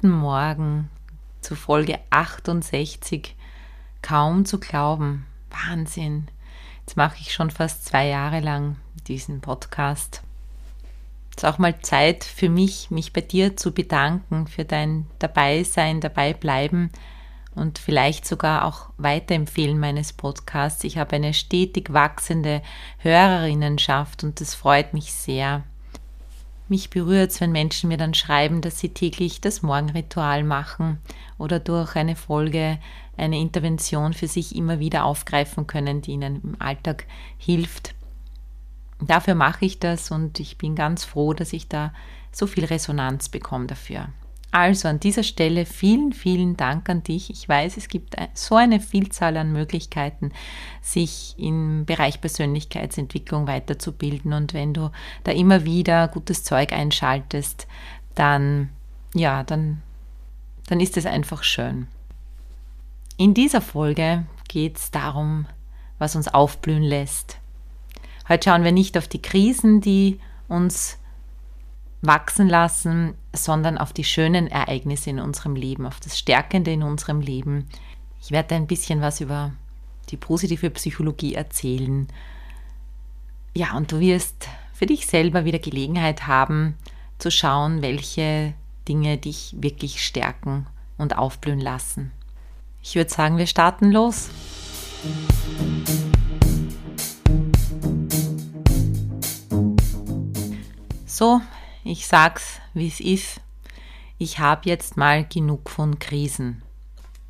Guten Morgen zu Folge 68. Kaum zu glauben. Wahnsinn. Jetzt mache ich schon fast zwei Jahre lang diesen Podcast. Es ist auch mal Zeit für mich, mich bei dir zu bedanken für dein Dabeisein, Dabeibleiben und vielleicht sogar auch weiterempfehlen meines Podcasts. Ich habe eine stetig wachsende Hörerinnenschaft und das freut mich sehr. Mich berührt es, wenn Menschen mir dann schreiben, dass sie täglich das Morgenritual machen oder durch eine Folge, eine Intervention für sich immer wieder aufgreifen können, die ihnen im Alltag hilft. Dafür mache ich das und ich bin ganz froh, dass ich da so viel Resonanz bekomme dafür. Also an dieser Stelle vielen, vielen Dank an dich. Ich weiß, es gibt so eine Vielzahl an Möglichkeiten, sich im Bereich Persönlichkeitsentwicklung weiterzubilden. Und wenn du da immer wieder gutes Zeug einschaltest, dann, ja, dann, dann ist es einfach schön. In dieser Folge geht es darum, was uns aufblühen lässt. Heute schauen wir nicht auf die Krisen, die uns wachsen lassen, sondern auf die schönen Ereignisse in unserem Leben, auf das Stärkende in unserem Leben. Ich werde ein bisschen was über die positive Psychologie erzählen. Ja, und du wirst für dich selber wieder Gelegenheit haben, zu schauen, welche Dinge dich wirklich stärken und aufblühen lassen. Ich würde sagen, wir starten los. So, ich sag's, wie es ist. Ich habe jetzt mal genug von Krisen.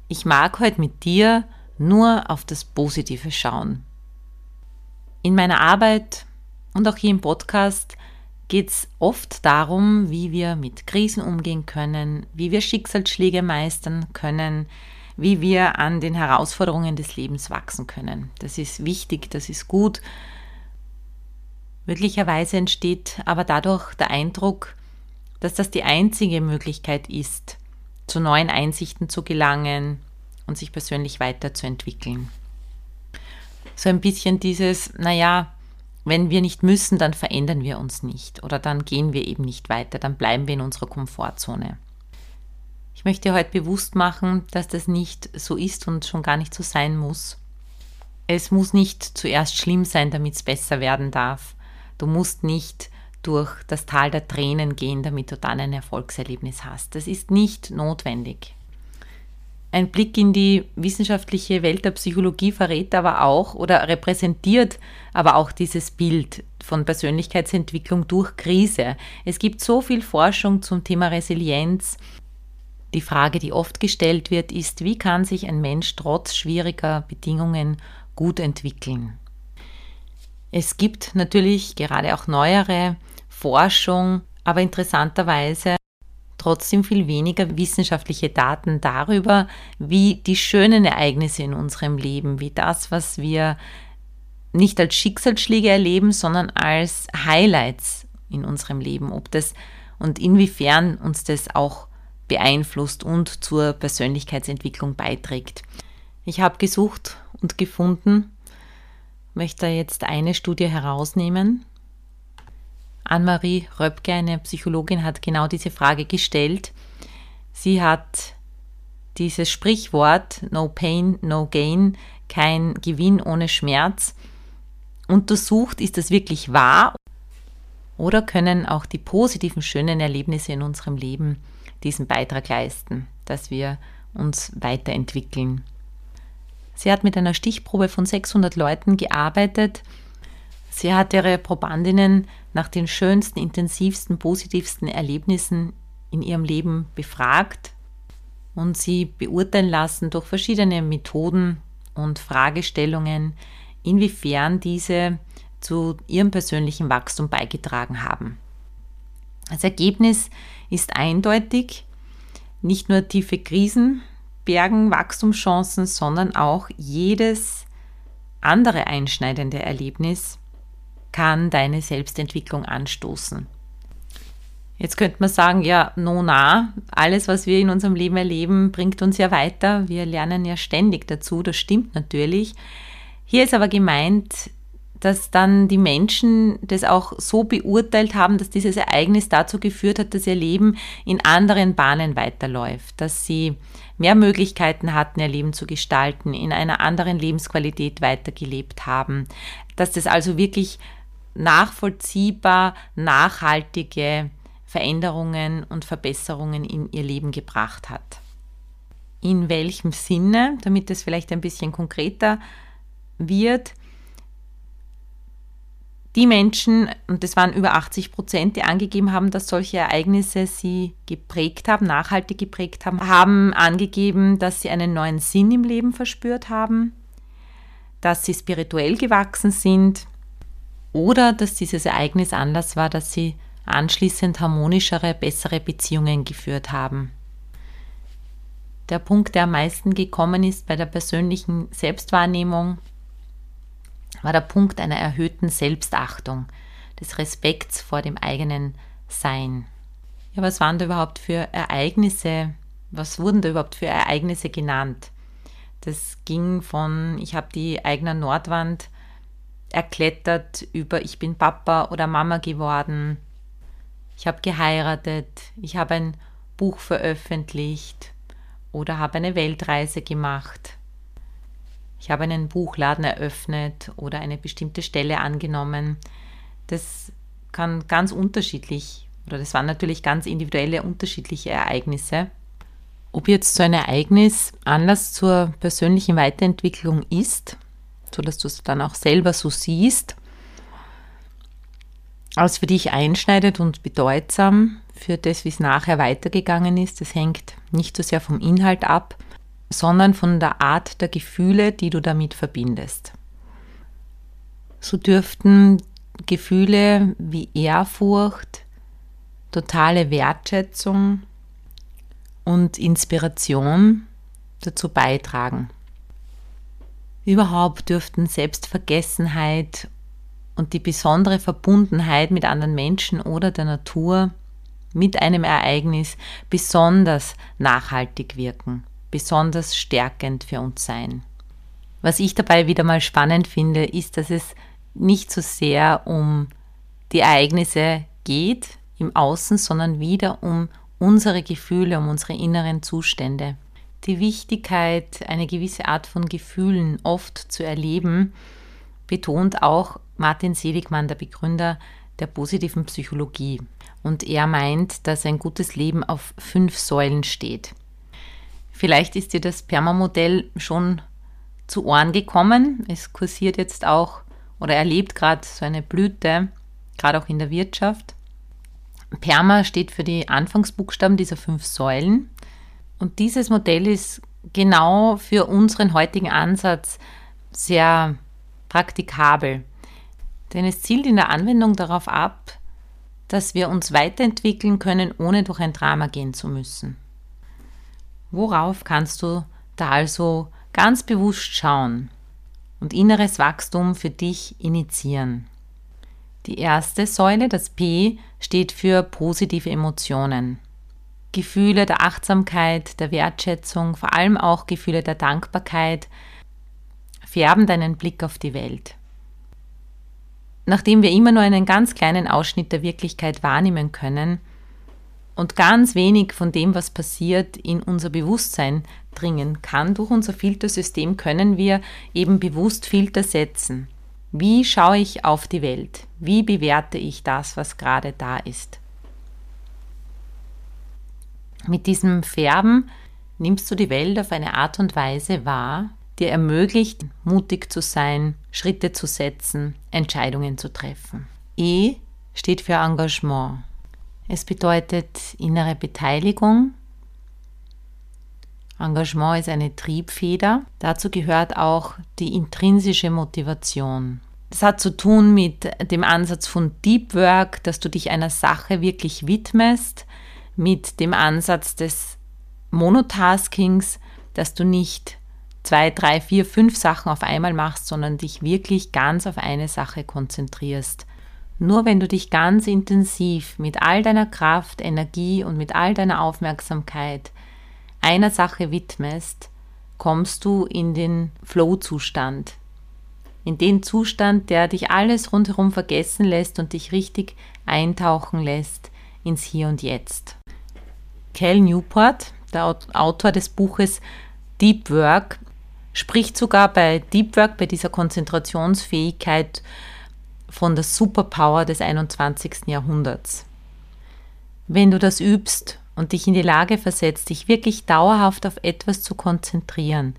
Ich mag heute mit dir nur auf das Positive schauen. In meiner Arbeit und auch hier im Podcast geht es oft darum, wie wir mit Krisen umgehen können, wie wir Schicksalsschläge meistern können, wie wir an den Herausforderungen des Lebens wachsen können. Das ist wichtig, das ist gut Möglicherweise entsteht aber dadurch der Eindruck, dass das die einzige Möglichkeit ist, zu neuen Einsichten zu gelangen und sich persönlich weiterzuentwickeln. So ein bisschen dieses, naja, wenn wir nicht müssen, dann verändern wir uns nicht oder dann gehen wir eben nicht weiter, dann bleiben wir in unserer Komfortzone. Ich möchte heute bewusst machen, dass das nicht so ist und schon gar nicht so sein muss. Es muss nicht zuerst schlimm sein, damit es besser werden darf. Du musst nicht durch das Tal der Tränen gehen, damit du dann ein Erfolgserlebnis hast. Das ist nicht notwendig. Ein Blick in die wissenschaftliche Welt der Psychologie verrät aber auch oder repräsentiert aber auch dieses Bild von Persönlichkeitsentwicklung durch Krise. Es gibt so viel Forschung zum Thema Resilienz. Die Frage, die oft gestellt wird, ist, wie kann sich ein Mensch trotz schwieriger Bedingungen gut entwickeln? Es gibt natürlich gerade auch neuere Forschung, aber interessanterweise trotzdem viel weniger wissenschaftliche Daten darüber, wie die schönen Ereignisse in unserem Leben, wie das, was wir nicht als Schicksalsschläge erleben, sondern als Highlights in unserem Leben, ob das und inwiefern uns das auch beeinflusst und zur Persönlichkeitsentwicklung beiträgt. Ich habe gesucht und gefunden, möchte jetzt eine Studie herausnehmen. Anne-Marie Röpke, eine Psychologin, hat genau diese Frage gestellt. Sie hat dieses Sprichwort No Pain, No Gain, kein Gewinn ohne Schmerz untersucht, ist das wirklich wahr oder können auch die positiven, schönen Erlebnisse in unserem Leben diesen Beitrag leisten, dass wir uns weiterentwickeln. Sie hat mit einer Stichprobe von 600 Leuten gearbeitet. Sie hat ihre Probandinnen nach den schönsten, intensivsten, positivsten Erlebnissen in ihrem Leben befragt und sie beurteilen lassen durch verschiedene Methoden und Fragestellungen, inwiefern diese zu ihrem persönlichen Wachstum beigetragen haben. Das Ergebnis ist eindeutig. Nicht nur tiefe Krisen bergen Wachstumschancen, sondern auch jedes andere einschneidende Erlebnis kann deine Selbstentwicklung anstoßen. Jetzt könnte man sagen, ja, no na, alles, was wir in unserem Leben erleben, bringt uns ja weiter. Wir lernen ja ständig dazu, das stimmt natürlich. Hier ist aber gemeint, dass dann die Menschen das auch so beurteilt haben, dass dieses Ereignis dazu geführt hat, dass ihr Leben in anderen Bahnen weiterläuft, dass sie mehr Möglichkeiten hatten, ihr Leben zu gestalten, in einer anderen Lebensqualität weitergelebt haben, dass das also wirklich nachvollziehbar nachhaltige Veränderungen und Verbesserungen in ihr Leben gebracht hat. In welchem Sinne, damit es vielleicht ein bisschen konkreter wird, die Menschen, und das waren über 80 Prozent, die angegeben haben, dass solche Ereignisse sie geprägt haben, nachhaltig geprägt haben, haben angegeben, dass sie einen neuen Sinn im Leben verspürt haben, dass sie spirituell gewachsen sind oder dass dieses Ereignis Anlass war, dass sie anschließend harmonischere, bessere Beziehungen geführt haben. Der Punkt, der am meisten gekommen ist bei der persönlichen Selbstwahrnehmung, war der Punkt einer erhöhten Selbstachtung, des Respekts vor dem eigenen Sein. Ja, was waren da überhaupt für Ereignisse? Was wurden da überhaupt für Ereignisse genannt? Das ging von, ich habe die eigene Nordwand erklettert, über ich bin Papa oder Mama geworden, ich habe geheiratet, ich habe ein Buch veröffentlicht oder habe eine Weltreise gemacht ich habe einen Buchladen eröffnet oder eine bestimmte Stelle angenommen. Das kann ganz unterschiedlich, oder das waren natürlich ganz individuelle, unterschiedliche Ereignisse. Ob jetzt so ein Ereignis Anlass zur persönlichen Weiterentwicklung ist, sodass du es dann auch selber so siehst, als für dich einschneidend und bedeutsam für das, wie es nachher weitergegangen ist, das hängt nicht so sehr vom Inhalt ab, sondern von der Art der Gefühle, die du damit verbindest. So dürften Gefühle wie Ehrfurcht, totale Wertschätzung und Inspiration dazu beitragen. Überhaupt dürften Selbstvergessenheit und die besondere Verbundenheit mit anderen Menschen oder der Natur mit einem Ereignis besonders nachhaltig wirken besonders stärkend für uns sein. Was ich dabei wieder mal spannend finde, ist, dass es nicht so sehr um die Ereignisse geht im Außen, sondern wieder um unsere Gefühle, um unsere inneren Zustände. Die Wichtigkeit, eine gewisse Art von Gefühlen oft zu erleben, betont auch Martin Seligmann, der Begründer der positiven Psychologie. Und er meint, dass ein gutes Leben auf fünf Säulen steht. Vielleicht ist dir das Permamodell schon zu Ohren gekommen. Es kursiert jetzt auch oder erlebt gerade so eine Blüte, gerade auch in der Wirtschaft. Perma steht für die Anfangsbuchstaben dieser fünf Säulen. Und dieses Modell ist genau für unseren heutigen Ansatz sehr praktikabel. Denn es zielt in der Anwendung darauf ab, dass wir uns weiterentwickeln können, ohne durch ein Drama gehen zu müssen. Worauf kannst du da also ganz bewusst schauen und inneres Wachstum für dich initiieren? Die erste Säule, das P, steht für positive Emotionen. Gefühle der Achtsamkeit, der Wertschätzung, vor allem auch Gefühle der Dankbarkeit färben deinen Blick auf die Welt. Nachdem wir immer nur einen ganz kleinen Ausschnitt der Wirklichkeit wahrnehmen können, und ganz wenig von dem, was passiert, in unser Bewusstsein dringen kann. Durch unser Filtersystem können wir eben bewusst Filter setzen. Wie schaue ich auf die Welt? Wie bewerte ich das, was gerade da ist? Mit diesem Färben nimmst du die Welt auf eine Art und Weise wahr, die ermöglicht, mutig zu sein, Schritte zu setzen, Entscheidungen zu treffen. E steht für Engagement. Es bedeutet innere Beteiligung. Engagement ist eine Triebfeder. Dazu gehört auch die intrinsische Motivation. Das hat zu tun mit dem Ansatz von Deep Work, dass du dich einer Sache wirklich widmest, mit dem Ansatz des Monotaskings, dass du nicht zwei, drei, vier, fünf Sachen auf einmal machst, sondern dich wirklich ganz auf eine Sache konzentrierst. Nur wenn du dich ganz intensiv mit all deiner Kraft, Energie und mit all deiner Aufmerksamkeit einer Sache widmest, kommst du in den Flow-Zustand. In den Zustand, der dich alles rundherum vergessen lässt und dich richtig eintauchen lässt ins Hier und Jetzt. Cal Newport, der Autor des Buches Deep Work, spricht sogar bei Deep Work, bei dieser Konzentrationsfähigkeit von der Superpower des 21. Jahrhunderts. Wenn du das übst und dich in die Lage versetzt, dich wirklich dauerhaft auf etwas zu konzentrieren,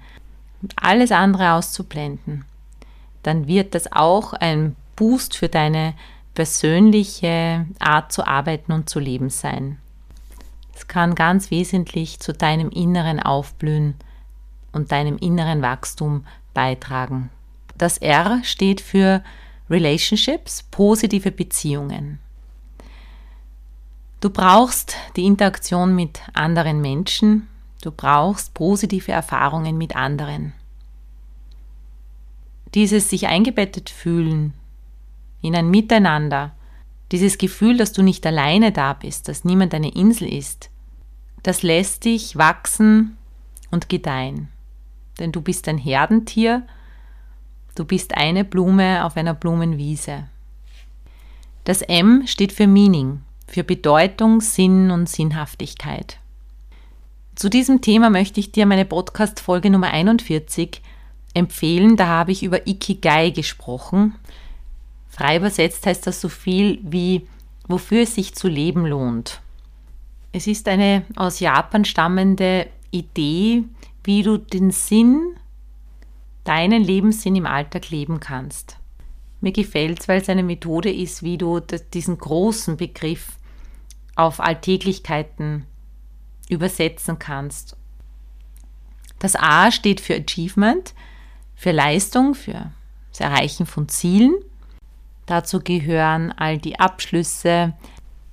alles andere auszublenden, dann wird das auch ein Boost für deine persönliche Art zu arbeiten und zu leben sein. Es kann ganz wesentlich zu deinem inneren Aufblühen und deinem inneren Wachstum beitragen. Das R steht für Relationships, positive Beziehungen. Du brauchst die Interaktion mit anderen Menschen, du brauchst positive Erfahrungen mit anderen. Dieses sich eingebettet fühlen in ein Miteinander, dieses Gefühl, dass du nicht alleine da bist, dass niemand eine Insel ist, das lässt dich wachsen und gedeihen denn du bist ein Herdentier, du bist eine Blume auf einer Blumenwiese. Das M steht für Meaning, für Bedeutung, Sinn und Sinnhaftigkeit. Zu diesem Thema möchte ich dir meine Podcast-Folge Nummer 41 empfehlen. Da habe ich über Ikigai gesprochen. Frei übersetzt heißt das so viel wie, wofür es sich zu leben lohnt. Es ist eine aus Japan stammende Idee, wie du den Sinn, deinen Lebenssinn im Alltag leben kannst. Mir gefällt es, weil es eine Methode ist, wie du diesen großen Begriff auf Alltäglichkeiten übersetzen kannst. Das A steht für Achievement, für Leistung, für das Erreichen von Zielen. Dazu gehören all die Abschlüsse,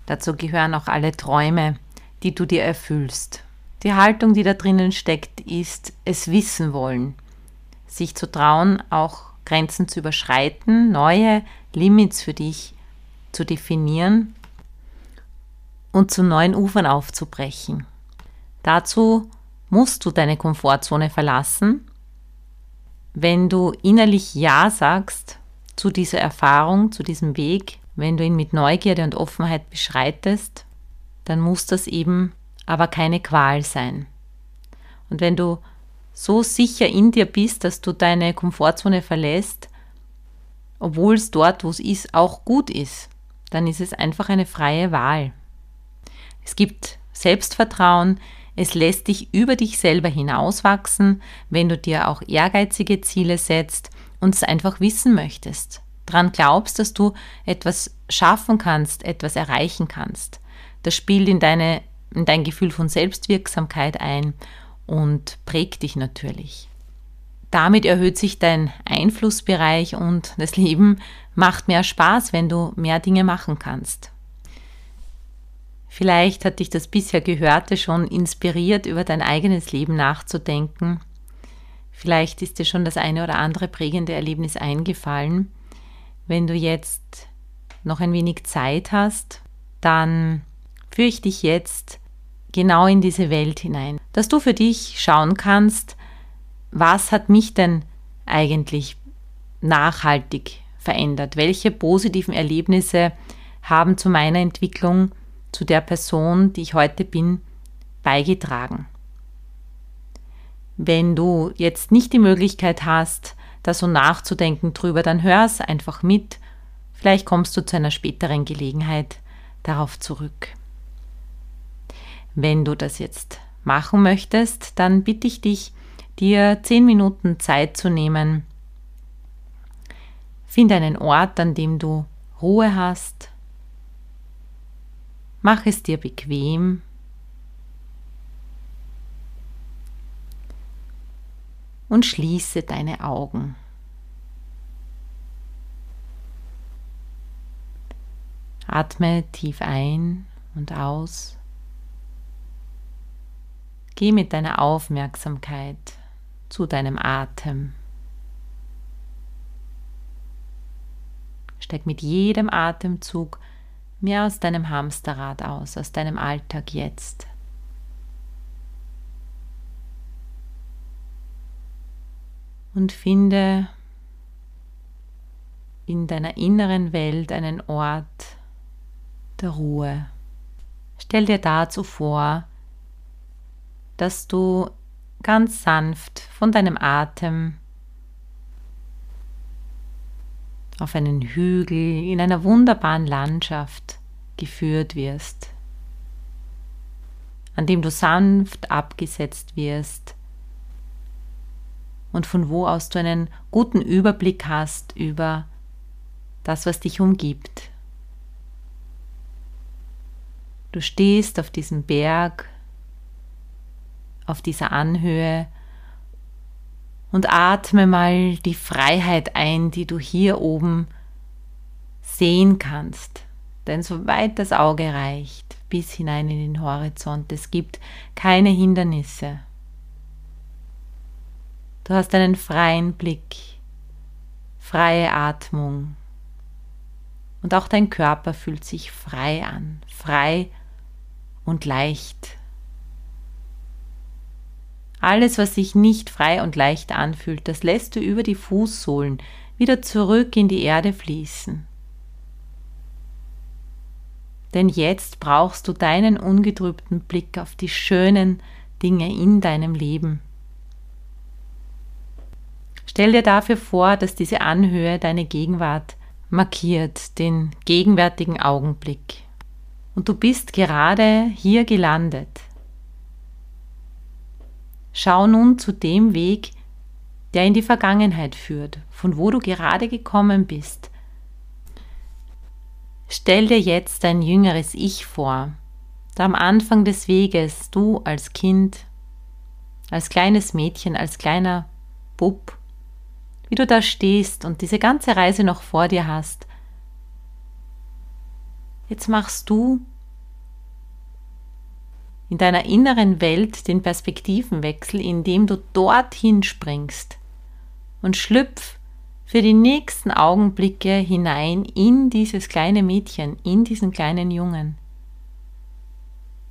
dazu gehören auch alle Träume, die du dir erfüllst. Die Haltung, die da drinnen steckt, ist es wissen wollen, sich zu trauen, auch Grenzen zu überschreiten, neue Limits für dich zu definieren und zu neuen Ufern aufzubrechen. Dazu musst du deine Komfortzone verlassen. Wenn du innerlich Ja sagst zu dieser Erfahrung, zu diesem Weg, wenn du ihn mit Neugierde und Offenheit beschreitest, dann muss das eben aber keine Qual sein. Und wenn du so sicher in dir bist, dass du deine Komfortzone verlässt, obwohl es dort, wo es ist, auch gut ist, dann ist es einfach eine freie Wahl. Es gibt Selbstvertrauen, es lässt dich über dich selber hinauswachsen, wenn du dir auch ehrgeizige Ziele setzt und es einfach wissen möchtest. Dran glaubst, dass du etwas schaffen kannst, etwas erreichen kannst. Das spielt in deine in dein Gefühl von Selbstwirksamkeit ein und prägt dich natürlich. Damit erhöht sich dein Einflussbereich und das Leben macht mehr Spaß, wenn du mehr Dinge machen kannst. Vielleicht hat dich das bisher Gehörte schon inspiriert, über dein eigenes Leben nachzudenken. Vielleicht ist dir schon das eine oder andere prägende Erlebnis eingefallen. Wenn du jetzt noch ein wenig Zeit hast, dann führe ich dich jetzt genau in diese Welt hinein, dass du für dich schauen kannst, was hat mich denn eigentlich nachhaltig verändert? Welche positiven Erlebnisse haben zu meiner Entwicklung, zu der Person, die ich heute bin, beigetragen? Wenn du jetzt nicht die Möglichkeit hast, da so nachzudenken drüber, dann hör es einfach mit. Vielleicht kommst du zu einer späteren Gelegenheit darauf zurück. Wenn du das jetzt machen möchtest, dann bitte ich dich, dir zehn Minuten Zeit zu nehmen. Finde einen Ort, an dem du Ruhe hast. Mach es dir bequem. Und schließe deine Augen. Atme tief ein und aus. Geh mit deiner Aufmerksamkeit zu deinem Atem. Steig mit jedem Atemzug mehr aus deinem Hamsterrad aus, aus deinem Alltag jetzt. Und finde in deiner inneren Welt einen Ort der Ruhe. Stell dir dazu vor, dass du ganz sanft von deinem Atem auf einen Hügel in einer wunderbaren Landschaft geführt wirst, an dem du sanft abgesetzt wirst und von wo aus du einen guten Überblick hast über das, was dich umgibt. Du stehst auf diesem Berg, auf dieser Anhöhe und atme mal die Freiheit ein, die du hier oben sehen kannst. Denn soweit das Auge reicht, bis hinein in den Horizont, es gibt keine Hindernisse. Du hast einen freien Blick, freie Atmung. Und auch dein Körper fühlt sich frei an, frei und leicht. Alles, was sich nicht frei und leicht anfühlt, das lässt du über die Fußsohlen wieder zurück in die Erde fließen. Denn jetzt brauchst du deinen ungetrübten Blick auf die schönen Dinge in deinem Leben. Stell dir dafür vor, dass diese Anhöhe deine Gegenwart markiert, den gegenwärtigen Augenblick. Und du bist gerade hier gelandet. Schau nun zu dem Weg, der in die Vergangenheit führt, von wo du gerade gekommen bist. Stell dir jetzt dein jüngeres Ich vor, da am Anfang des Weges du als Kind, als kleines Mädchen, als kleiner Bub, wie du da stehst und diese ganze Reise noch vor dir hast. Jetzt machst du in deiner inneren Welt den Perspektivenwechsel, indem du dorthin springst und schlüpf für die nächsten Augenblicke hinein in dieses kleine Mädchen, in diesen kleinen Jungen,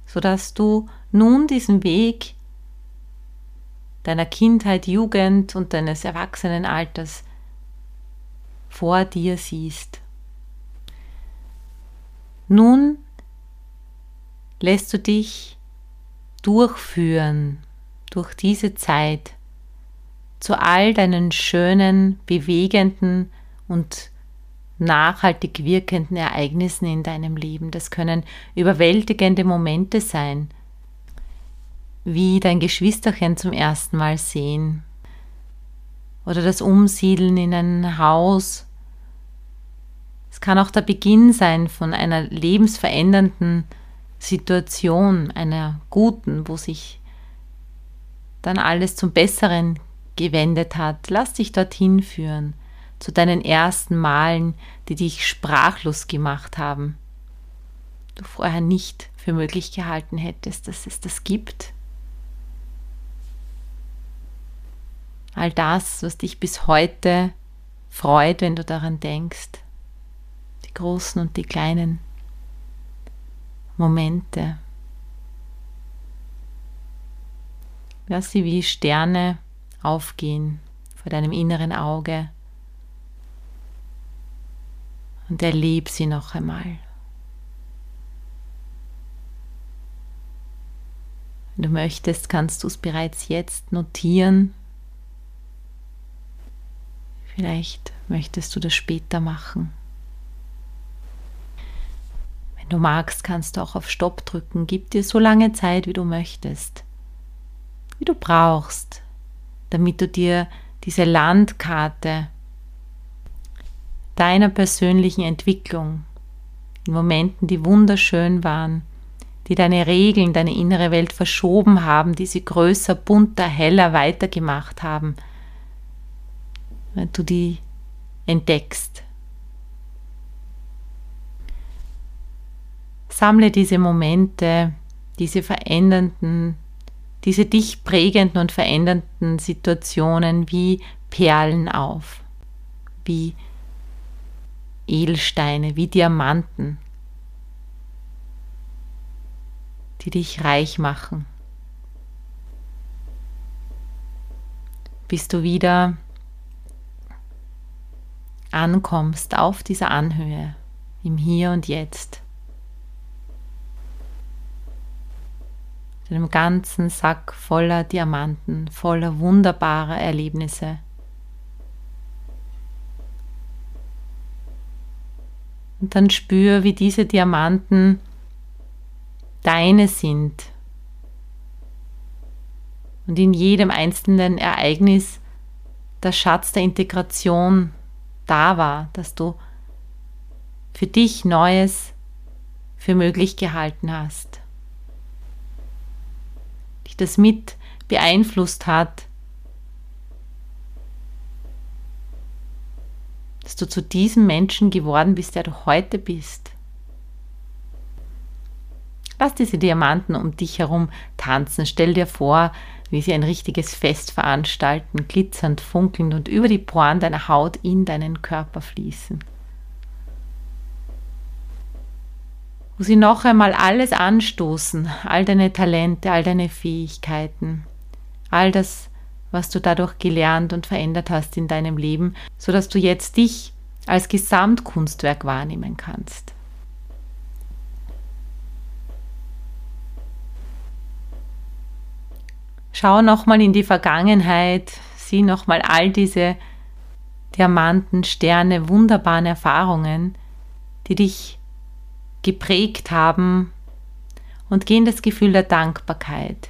sodass du nun diesen Weg deiner Kindheit, Jugend und deines Erwachsenenalters vor dir siehst. Nun lässt du dich durchführen durch diese Zeit zu all deinen schönen, bewegenden und nachhaltig wirkenden Ereignissen in deinem Leben. Das können überwältigende Momente sein, wie dein Geschwisterchen zum ersten Mal sehen oder das Umsiedeln in ein Haus. Es kann auch der Beginn sein von einer lebensverändernden Situation, einer guten, wo sich dann alles zum Besseren gewendet hat. Lass dich dorthin führen, zu deinen ersten Malen, die dich sprachlos gemacht haben. Du vorher nicht für möglich gehalten hättest, dass es das gibt. All das, was dich bis heute freut, wenn du daran denkst. Die großen und die kleinen Momente. Lass sie wie Sterne aufgehen vor deinem inneren Auge und erleb sie noch einmal. Wenn du möchtest, kannst du es bereits jetzt notieren. Vielleicht möchtest du das später machen. Wenn du magst, kannst du auch auf Stopp drücken. Gib dir so lange Zeit, wie du möchtest, wie du brauchst, damit du dir diese Landkarte deiner persönlichen Entwicklung in Momenten, die wunderschön waren, die deine Regeln, deine innere Welt verschoben haben, die sie größer, bunter, heller weitergemacht haben, wenn du die entdeckst Sammle diese Momente, diese verändernden, diese dich prägenden und verändernden Situationen wie Perlen auf, wie Edelsteine, wie Diamanten, die dich reich machen. Bis du wieder ankommst auf dieser Anhöhe, im Hier und Jetzt. Einem ganzen Sack voller Diamanten, voller wunderbarer Erlebnisse. Und dann spür, wie diese Diamanten deine sind. Und in jedem einzelnen Ereignis der Schatz der Integration da war, dass du für dich Neues für möglich gehalten hast. Das mit beeinflusst hat, dass du zu diesem Menschen geworden bist, der du heute bist. Lass diese Diamanten um dich herum tanzen. Stell dir vor, wie sie ein richtiges Fest veranstalten, glitzernd, funkelnd und über die Poren deiner Haut in deinen Körper fließen. Wo sie noch einmal alles anstoßen, all deine Talente, all deine Fähigkeiten, all das, was du dadurch gelernt und verändert hast in deinem Leben, sodass du jetzt dich als Gesamtkunstwerk wahrnehmen kannst. Schau nochmal in die Vergangenheit, sieh nochmal all diese Diamanten, Sterne, wunderbaren Erfahrungen, die dich geprägt haben und geh in das Gefühl der Dankbarkeit.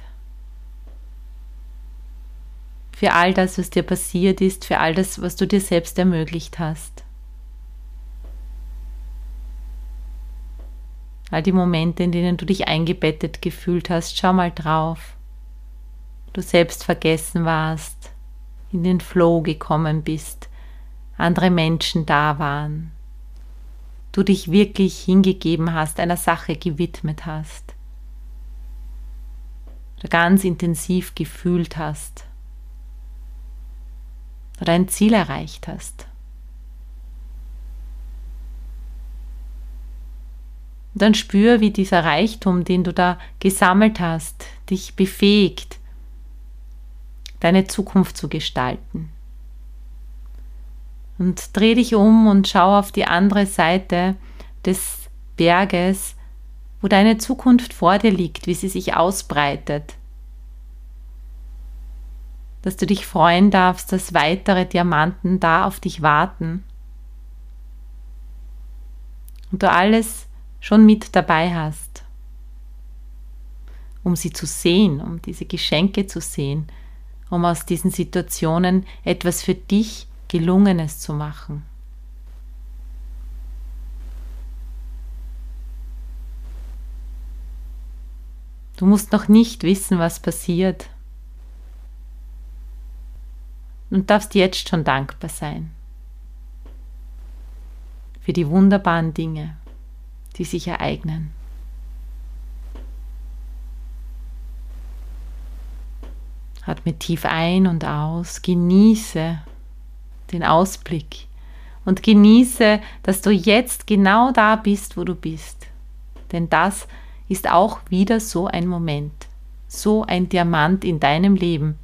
Für all das, was dir passiert ist, für all das, was du dir selbst ermöglicht hast. All die Momente, in denen du dich eingebettet gefühlt hast, schau mal drauf. Du selbst vergessen warst, in den Flow gekommen bist, andere Menschen da waren, du dich wirklich hingegeben hast, einer Sache gewidmet hast oder ganz intensiv gefühlt hast oder ein Ziel erreicht hast. Dann spür, wie dieser Reichtum, den du da gesammelt hast, dich befähigt, deine Zukunft zu gestalten. Und dreh dich um und schau auf die andere Seite des Berges, wo deine Zukunft vor dir liegt, wie sie sich ausbreitet. Dass du dich freuen darfst, dass weitere Diamanten da auf dich warten. Und du alles schon mit dabei hast, um sie zu sehen, um diese Geschenke zu sehen, um aus diesen Situationen etwas für dich Gelungenes zu machen. Du musst noch nicht wissen, was passiert und darfst jetzt schon dankbar sein für die wunderbaren Dinge, die sich ereignen. Atme tief ein und aus, genieße den Ausblick und genieße, dass du jetzt genau da bist, wo du bist. Denn das ist auch wieder so ein Moment, so ein Diamant in deinem Leben.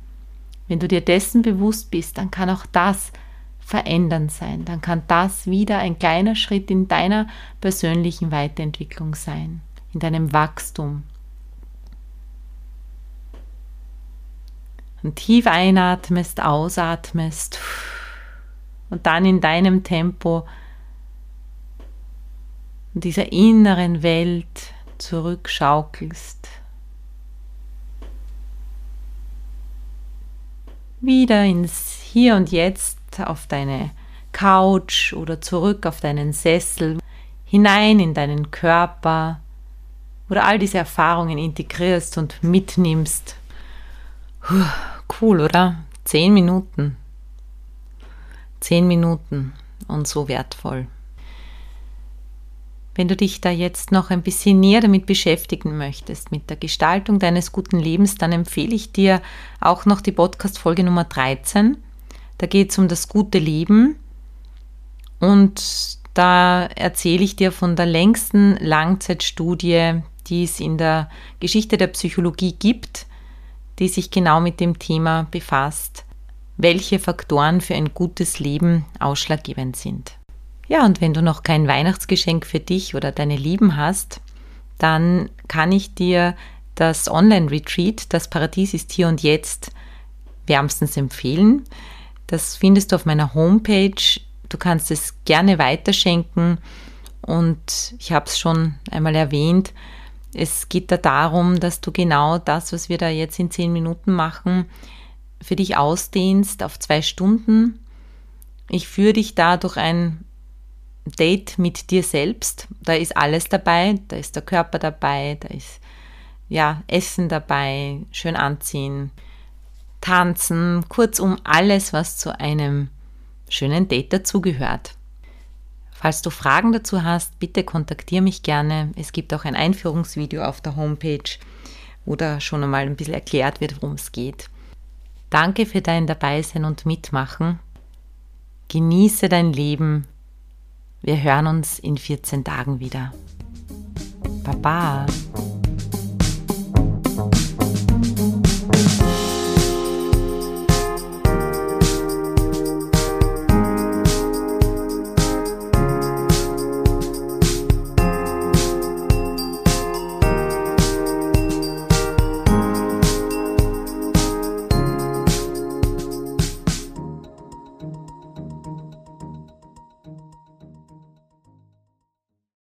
Wenn du dir dessen bewusst bist, dann kann auch das verändernd sein, dann kann das wieder ein kleiner Schritt in deiner persönlichen Weiterentwicklung sein, in deinem Wachstum, und tief einatmest, ausatmest und dann in deinem Tempo dieser inneren Welt zurückschaukelst. Wieder ins Hier und Jetzt auf deine Couch oder zurück auf deinen Sessel, hinein in deinen Körper, oder all diese Erfahrungen integrierst und mitnimmst. Cool, oder? Zehn Minuten. Zehn Minuten und so wertvoll. wenn du dich da jetzt noch ein bisschen näher damit beschäftigen möchtest, mit der Gestaltung deines guten Lebens, dann empfehle ich dir auch noch die Podcast-Folge Nummer 13. Da geht es um das gute Leben und da erzähle ich dir von der längsten Langzeitstudie, die es in der Geschichte der Psychologie gibt, die sich genau mit dem Thema befasst, welche Faktoren für ein gutes Leben ausschlaggebend sind. Ja, und wenn du noch kein Weihnachtsgeschenk für dich oder deine Lieben hast, dann kann ich dir das Online-Retreat, das Paradies ist hier und jetzt, wärmstens empfehlen. Das findest du auf meiner Homepage. Du kannst es gerne weiterschenken und ich habe es schon einmal erwähnt. Es geht da darum, dass du genau das, was wir da jetzt in zehn Minuten machen, für dich ausdehnst auf zwei Stunden. Ich führe dich da durch ein Date mit dir selbst. Da ist alles dabei. Da ist der Körper dabei, da ist ja Essen dabei, schön anziehen, tanzen, kurzum alles, was zu einem schönen Date dazugehört. Falls du Fragen dazu hast, bitte kontaktiere mich gerne. Es gibt auch ein Einführungsvideo auf der Homepage, wo da schon einmal ein bisschen erklärt wird, worum es geht. Danke für dein Dabeisein und Mitmachen. Genieße dein Leben wir hören uns in 14 Tagen wieder. Baba.